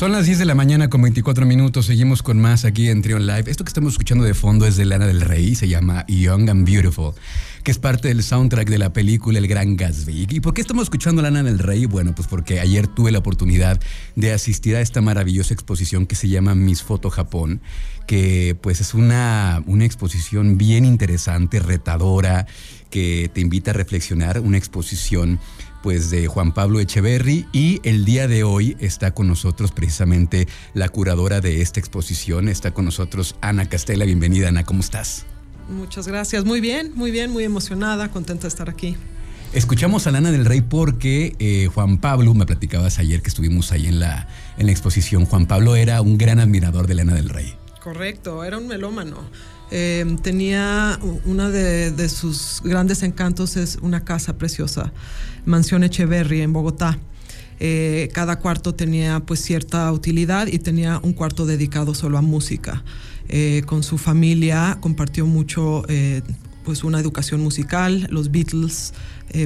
Son las 10 de la mañana con 24 minutos. Seguimos con más aquí en Trion Live. Esto que estamos escuchando de fondo es de Lana del Rey. Se llama Young and Beautiful, que es parte del soundtrack de la película El Gran Gatsby. ¿Y por qué estamos escuchando Lana del Rey? Bueno, pues porque ayer tuve la oportunidad de asistir a esta maravillosa exposición que se llama Miss Foto Japón, que pues es una, una exposición bien interesante, retadora, que te invita a reflexionar. Una exposición pues de Juan Pablo Echeverry y el día de hoy está con nosotros precisamente la curadora de esta exposición, está con nosotros Ana Castela, bienvenida Ana, ¿cómo estás? Muchas gracias, muy bien, muy bien, muy emocionada, contenta de estar aquí. Escuchamos a Lana del Rey porque eh, Juan Pablo, me platicabas ayer que estuvimos ahí en la, en la exposición, Juan Pablo era un gran admirador de Lana del Rey. Correcto, era un melómano. Eh, tenía una de, sus grandes encantos es una casa preciosa, Mansión Echeverry en Bogotá. Eh, cada cuarto tenía pues cierta utilidad y tenía un cuarto dedicado solo a música. Eh, con su familia compartió mucho pues una educación musical, los Beatles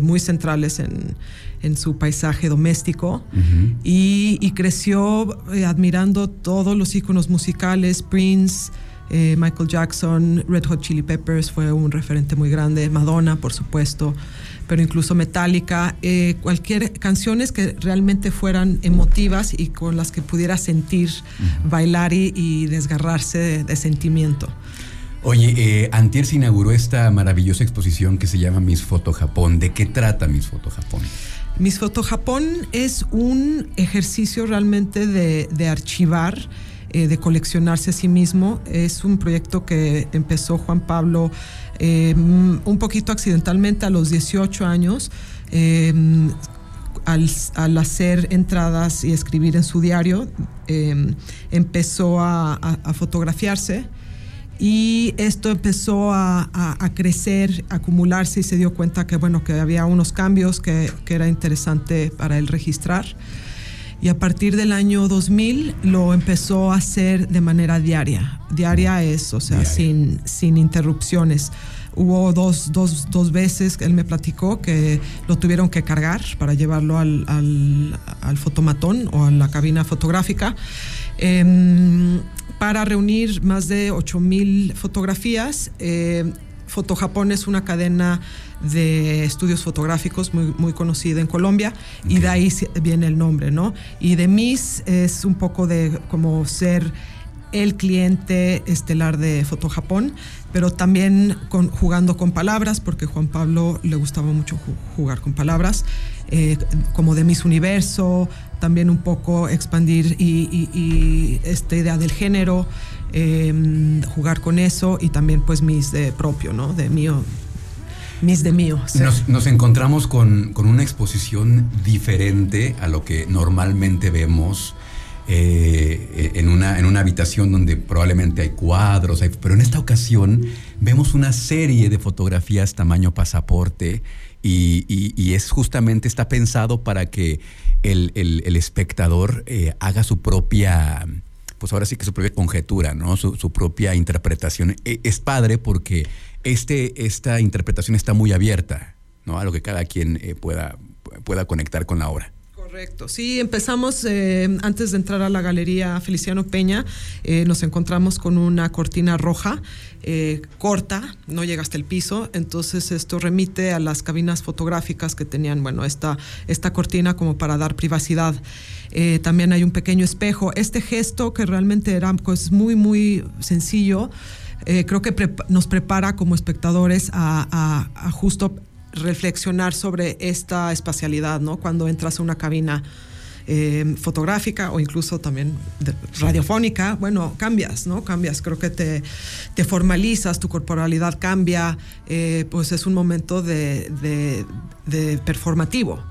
muy centrales en, su paisaje doméstico. Y, y, creció admirando todos los íconos musicales, Prince, eh, Michael Jackson, Red Hot Chili Peppers fue un referente muy grande, Madonna, por supuesto, pero incluso Metallica, eh, cualquier canciones que realmente fueran emotivas y con las que pudiera sentir, bailar y, desgarrarse de, sentimiento. Oye, eh, Antier se inauguró esta maravillosa exposición que se llama Miss Foto Japón. ¿De qué trata Miss Foto Japón? Miss Foto Japón es un ejercicio realmente de, archivar eh, de coleccionarse a sí mismo. Es un proyecto que empezó Juan Pablo eh, un poquito accidentalmente a los 18 años. Al, hacer entradas y escribir en su diario, empezó a, fotografiarse y esto empezó a, crecer, a acumularse y se dio cuenta que, bueno, que había unos cambios que, que era interesante para él registrar y a partir del año 2000 lo empezó a hacer de manera diaria. Diaria es, o sea, sin, sin interrupciones. Hubo dos, dos, dos, veces que él me platicó que lo tuvieron que cargar para llevarlo al, al, fotomatón o a la cabina fotográfica. Em, para reunir más de 8000 fotografías. Eh, Japón es una cadena de estudios fotográficos muy, muy conocida en Colombia y de ahí viene el nombre, ¿no? Y de Miss es un poco de como ser el cliente estelar de Foto Japón, pero también con, jugando con palabras, porque Juan Pablo le gustaba mucho jugar con palabras, eh, como de Miss Universo, también un poco expandir y, esta idea del género, em, jugar con eso y también pues Miss de propio, ¿no? De mío, Miss de mío. Nos, encontramos con, con, una exposición diferente a lo que normalmente vemos eh, en, una, en una habitación donde probablemente hay cuadros, pero en esta ocasión vemos una serie de fotografías tamaño pasaporte y, es justamente, está pensado para que el, espectador eh, haga su propia, pues ahora sí que su propia conjetura, ¿no? Su, propia interpretación. E, es padre porque este, esta interpretación está muy abierta, ¿no? A lo que cada quien eh, pueda, pueda conectar con la obra. Correcto. Sí, empezamos eh, antes de entrar a la galería Feliciano Peña, eh, nos encontramos con una cortina roja eh, corta, no llega hasta el piso, entonces esto remite a las cabinas fotográficas que tenían, bueno, esta, esta cortina como para dar privacidad. también hay un pequeño espejo. Este gesto que realmente era pues, muy, muy sencillo, creo que nos prepara como espectadores a, a justo reflexionar sobre esta espacialidad, ¿no? Cuando entras a una cabina eh, fotográfica o incluso también radiofónica, bueno, cambias, ¿no? Cambias, creo que te, te formalizas, tu corporalidad cambia, eh, pues es un momento de, de, de performativo.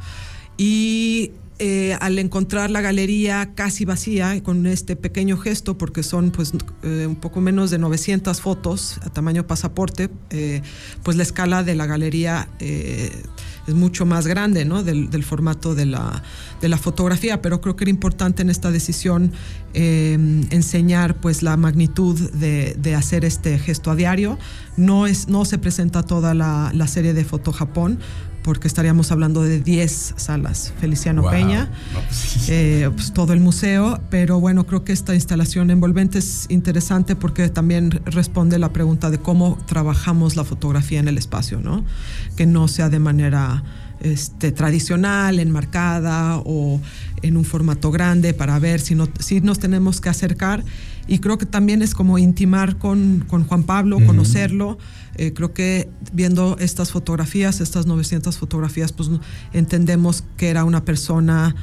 Y eh, al encontrar la galería casi vacía con este pequeño gesto, porque son pues eh, un poco menos de 900 fotos a tamaño pasaporte, eh, pues la escala de la galería es mucho más grande, ¿no? Del, formato de la, de la, fotografía, pero creo que era importante en esta decisión enseñar pues la magnitud de, de, hacer este gesto a diario. No, es, no se presenta toda la, la serie de Foto Japón, porque estaríamos hablando de 10 salas. Feliciano Peña, pues eh, pues todo el museo, pero bueno, creo que esta instalación envolvente es interesante porque también responde la pregunta de cómo trabajamos la fotografía en el espacio, ¿no? Que no sea de manera este, tradicional, enmarcada o en un formato grande para ver si, no, si nos tenemos que acercar. Y creo que también es como intimar con, con Juan Pablo, conocerlo. Eh, creo que viendo estas fotografías, estas 900 fotografías, pues entendemos que era una persona...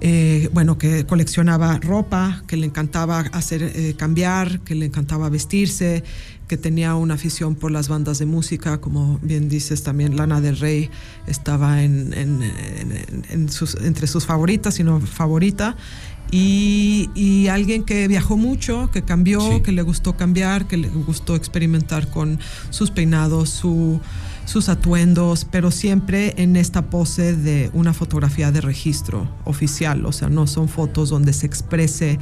Eh, bueno, que coleccionaba ropa, que le encantaba hacer eh, cambiar, que le encantaba vestirse, que tenía una afición por las bandas de música, como bien dices también Lana del Rey estaba en, entre sus favoritas, sino favorita, y, alguien que viajó mucho, que cambió, que le gustó cambiar, que le gustó experimentar con sus peinados, sus atuendos, pero siempre en esta pose de una fotografía de registro oficial, o sea, no son fotos donde se exprese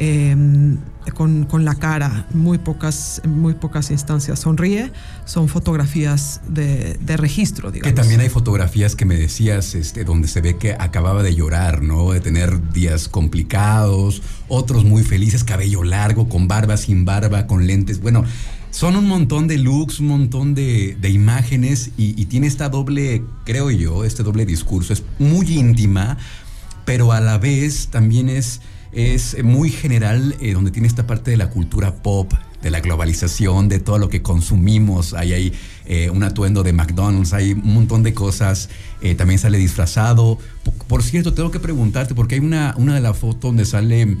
Em, con, con, la cara, muy pocas, muy pocas instancias sonríe, son fotografías de, de, registro, digamos. Que también hay fotografías que me decías, este, donde se ve que acababa de llorar, ¿no? De tener días complicados, otros muy felices, cabello largo, con barba, sin barba, con lentes. Bueno, son un montón de looks, un montón de, de imágenes y, y tiene esta doble, creo yo, este doble discurso. Es muy íntima, pero a la vez también es es muy general, eh, donde tiene esta parte de la cultura pop, de la globalización, de todo lo que consumimos. Hay ahí eh, un atuendo de McDonald's, hay un montón de cosas. Eh, también sale disfrazado. Por, cierto, tengo que preguntarte, porque hay una, una de las fotos donde sale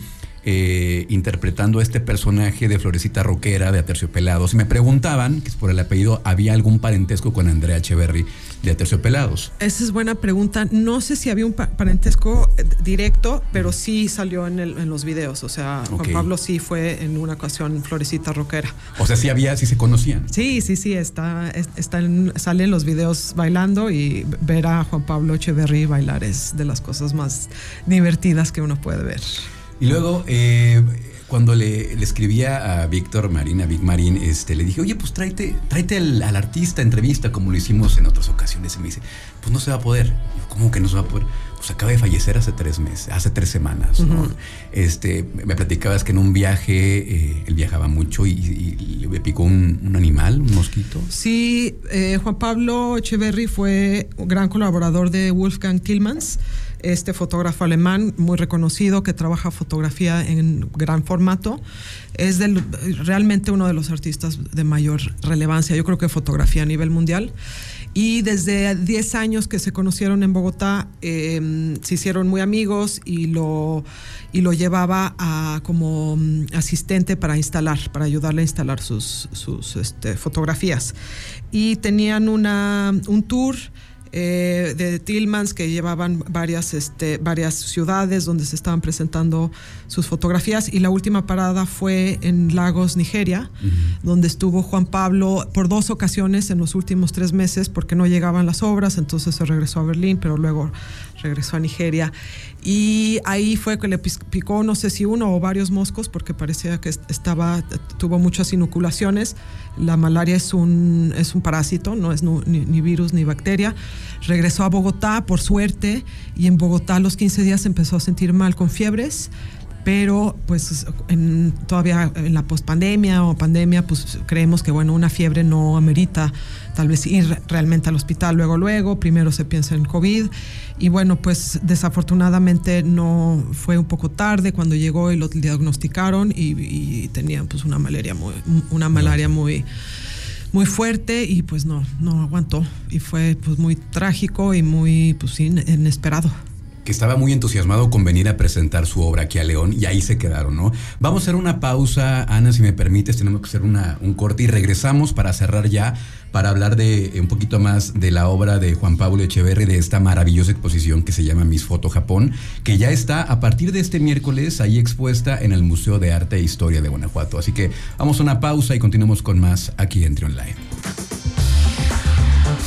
eh, interpretando a este personaje de Florecita Roquera de Aterciopelados. Y me preguntaban, que por el apellido, ¿había algún parentesco con Andrea Echeverry de Aterciopelados? Esa es buena pregunta. No sé si había un parentesco eh, directo, pero sí salió en, los videos. O sea, Juan Pablo sí fue en una ocasión Florecita Roquera. O sea, sí había, sí se conocían. Sí, sí, sí, está, está sale en los videos bailando y ver a Juan Pablo Echeverry bailar es de las cosas más divertidas que uno puede ver. Y luego, eh, cuando le, escribía a Víctor Marín, a Vic Marín, este, le dije, oye, pues tráete, tráete al, artista entrevista como lo hicimos en otras ocasiones. Y me dice, pues no se va a poder. ¿Cómo que no se va a poder? Pues acaba de fallecer hace tres meses, hace tres semanas. este, me platicabas que en un viaje, eh, él viajaba mucho y, le picó un, animal, un mosquito. Sí, eh, Juan Pablo Echeverry fue un gran colaborador de Wolfgang Tillmans este fotógrafo alemán muy reconocido que trabaja fotografía en gran formato. Es realmente uno de los artistas de mayor relevancia, yo creo que fotografía a nivel mundial. Y desde 10 años que se conocieron en Bogotá, em, se hicieron muy amigos y lo, y lo llevaba a, como mm, asistente para instalar, para ayudarle a instalar sus, sus este, fotografías. Y tenían una, un tour eh, de Tillmans que llevaban varias, este, varias ciudades donde se estaban presentando sus fotografías. Y la última parada fue en Lagos, Nigeria, donde estuvo Juan Pablo por dos ocasiones en los últimos tres meses porque no llegaban las obras, entonces se regresó a Berlín, pero luego regresó a Nigeria. Y ahí fue que le picó no sé si uno o varios moscos porque parecía que estaba tuvo muchas inoculaciones. La malaria es un, es un parásito, no es ni, virus ni bacteria. Regresó a Bogotá, por suerte, y en Bogotá a los 15 días empezó a sentir mal con fiebres pero pues en, todavía en la pospandemia o pandemia, pues creemos que bueno, una fiebre no amerita tal vez ir realmente al hospital luego, luego, primero se piensa en COVID. Y bueno, pues desafortunadamente no fue un poco tarde cuando llegó y lo diagnosticaron y, tenía pues una malaria muy, una malaria muy muy fuerte y pues no, no aguantó. Y fue pues muy trágico y muy pues inesperado que estaba muy entusiasmado con venir a presentar su obra aquí a León y ahí se quedaron, ¿no? Vamos a hacer una pausa, Ana, si me permites, tenemos que hacer un corte y regresamos para cerrar ya, para hablar de un poquito más de la obra de Juan Pablo Echeverri, de esta maravillosa exposición que se llama Mis Foto Japón, que ya está a partir de este miércoles ahí expuesta en el Museo de Arte e Historia de Guanajuato. Así que vamos a una pausa y continuamos con más aquí en Trion Live.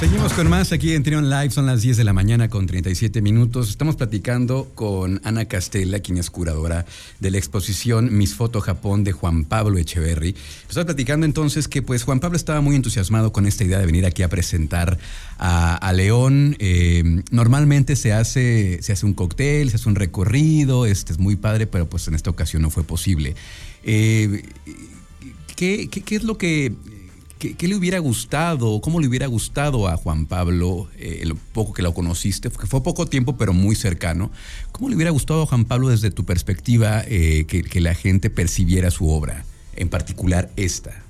Seguimos con más aquí en Trion Live, son las 10 de la mañana con 37 minutos. Estamos platicando con Ana Castella, quien es curadora de la exposición Mis Foto Japón de Juan Pablo Echeverry. Estamos platicando entonces que pues Juan Pablo estaba muy entusiasmado con esta idea de venir aquí a presentar a, León. Eh, normalmente se hace, se hace un cóctel, se hace un recorrido, este es muy padre, pero pues en esta ocasión no fue posible. Eh, qué es lo que ¿Qué, le hubiera gustado, cómo le hubiera gustado a Juan Pablo, eh, el poco que lo conociste, que fue poco tiempo pero muy cercano, cómo le hubiera gustado a Juan Pablo desde tu perspectiva eh, que, la gente percibiera su obra, en particular esta?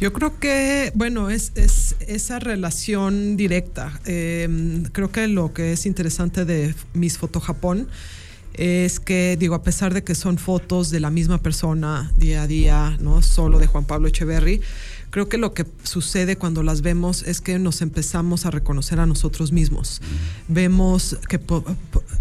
Yo creo que, bueno, es, es esa relación directa. Em, creo que lo que es interesante de Miss Foto Japón es que, digo, a pesar de que son fotos de la misma persona día a día, no solo de Juan Pablo Echeverry, creo que lo que sucede cuando las vemos es que nos empezamos a reconocer a nosotros mismos. Vemos que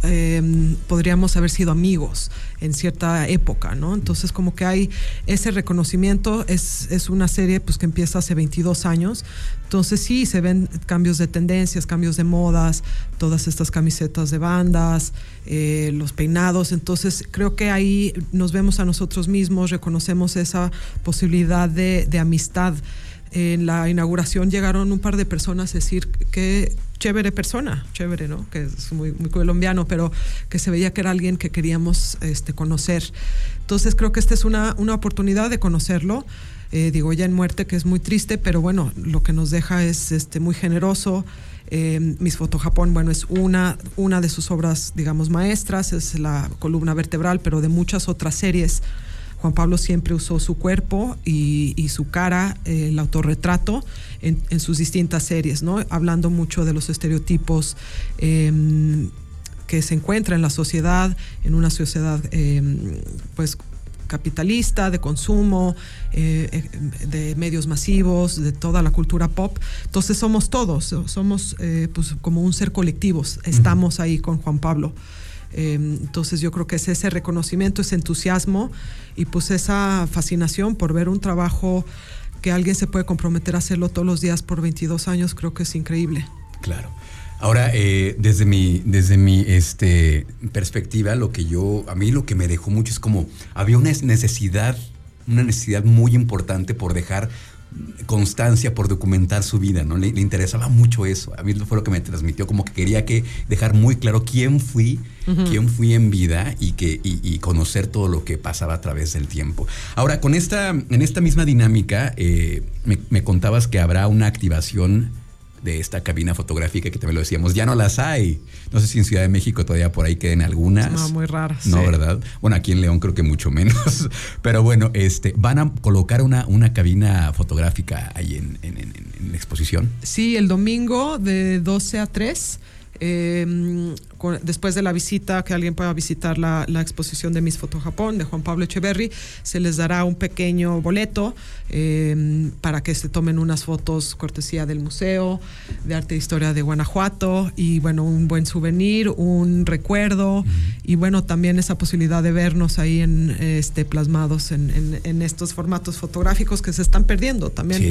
em, podríamos haber sido amigos en cierta época, ¿no? Entonces como que hay ese reconocimiento, es, es una serie pues que empieza hace 22 años, entonces sí, se ven cambios de tendencias, cambios de modas, todas estas camisetas de bandas, eh, los peinados, entonces creo que ahí nos vemos a nosotros mismos, reconocemos esa posibilidad de amistad en la inauguración llegaron un par de personas a decir que chévere persona, chévere, ¿no? Que es muy, muy colombiano, pero que se veía que era alguien que queríamos este, conocer. Entonces creo que esta es una, una oportunidad de conocerlo. Eh, digo, ya en muerte, que es muy triste, pero bueno, lo que nos deja es este, muy generoso. Eh, Mis Foto Japón, bueno, es una, una de sus obras, digamos, maestras, es la columna vertebral, pero de muchas otras series Juan Pablo siempre usó su cuerpo y, su cara, el autorretrato, en, sus distintas series, ¿no? Hablando mucho de los estereotipos em, que se encuentra en la sociedad, en una sociedad, em, pues capitalista, de consumo, eh, eh, de medios masivos, de toda la cultura pop. Entonces somos todos, somos eh, pues como un ser colectivo, estamos ahí con Juan Pablo. Em, entonces yo creo que es ese reconocimiento, ese entusiasmo y pues esa fascinación por ver un trabajo que alguien se puede comprometer a hacerlo todos los días por 22 años, creo que es increíble. Claro. Ahora, eh, desde mi, desde mi este, perspectiva, lo que yo, a mí lo que me dejó mucho es como, había una necesidad, una necesidad muy importante por dejar constancia por documentar su vida, ¿no? Le, interesaba mucho eso. A mí fue lo que me transmitió, como que quería que dejar muy claro quién fui, quién fui en vida y que y, conocer todo lo que pasaba a través del tiempo. Ahora, con esta, en esta misma dinámica, eh, me contabas que habrá una activación de esta cabina fotográfica que también lo decíamos, ya no las hay. No sé si en Ciudad de México todavía por ahí queden algunas. No, muy raras. No, ¿verdad? Bueno, aquí en León creo que mucho menos. Pero bueno, este, van a colocar una, una cabina fotográfica ahí en, en la exposición. Sí, el domingo de 12 a 3 eh, después de la visita, que alguien pueda visitar la, exposición de Miss Foto Japón de Juan Pablo Echeverry, se les dará un pequeño boleto em, para que se tomen unas fotos cortesía del Museo de Arte e Historia de Guanajuato y bueno, un buen souvenir, un recuerdo y bueno, también esa posibilidad de vernos ahí en, este, plasmados en, en, estos formatos fotográficos que se están perdiendo también.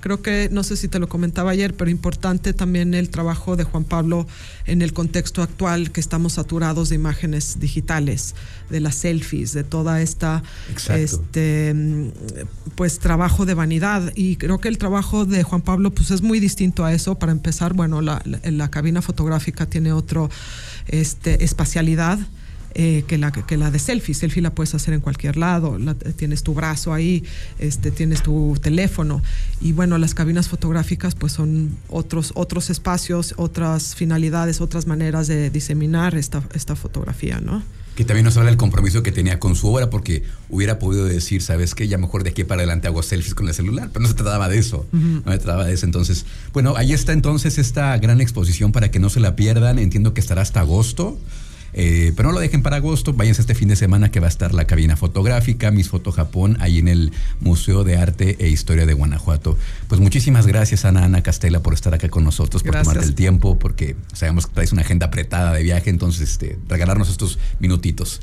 Creo que, no sé si te lo comentaba ayer, pero importante también el trabajo de Juan Pablo en el contexto actual que estamos saturados de imágenes digitales, de las selfies, de toda esta este pues trabajo de vanidad. Y creo que el trabajo de Juan Pablo pues es muy distinto a eso. Para empezar, bueno, la, la cabina fotográfica tiene otro este espacialidad eh, que, la, que la de selfie. Selfie la puedes hacer en cualquier lado, tienes tu brazo ahí, este, tienes tu teléfono. Y bueno, las cabinas fotográficas pues son otros, otros espacios, otras finalidades, otras maneras de diseminar esta, esta fotografía, ¿no? que también nos habla del compromiso que tenía con su obra, porque hubiera podido decir, ¿sabes qué? Ya mejor de aquí para adelante hago selfies con el celular, pero no se trataba de eso, no se trataba de eso. Entonces, bueno, ahí está entonces esta gran exposición para que no se la pierdan, entiendo que estará hasta agosto. Eh, pero no lo dejen para agosto, váyanse este fin de semana que va a estar la cabina fotográfica, Mis Foto Japón, ahí en el Museo de Arte e Historia de Guanajuato. Pues muchísimas gracias, Ana Ana Castela, por estar acá con nosotros, por tomarte el tiempo, porque sabemos que traes una agenda apretada de viaje, entonces este, regalarnos estos minutitos.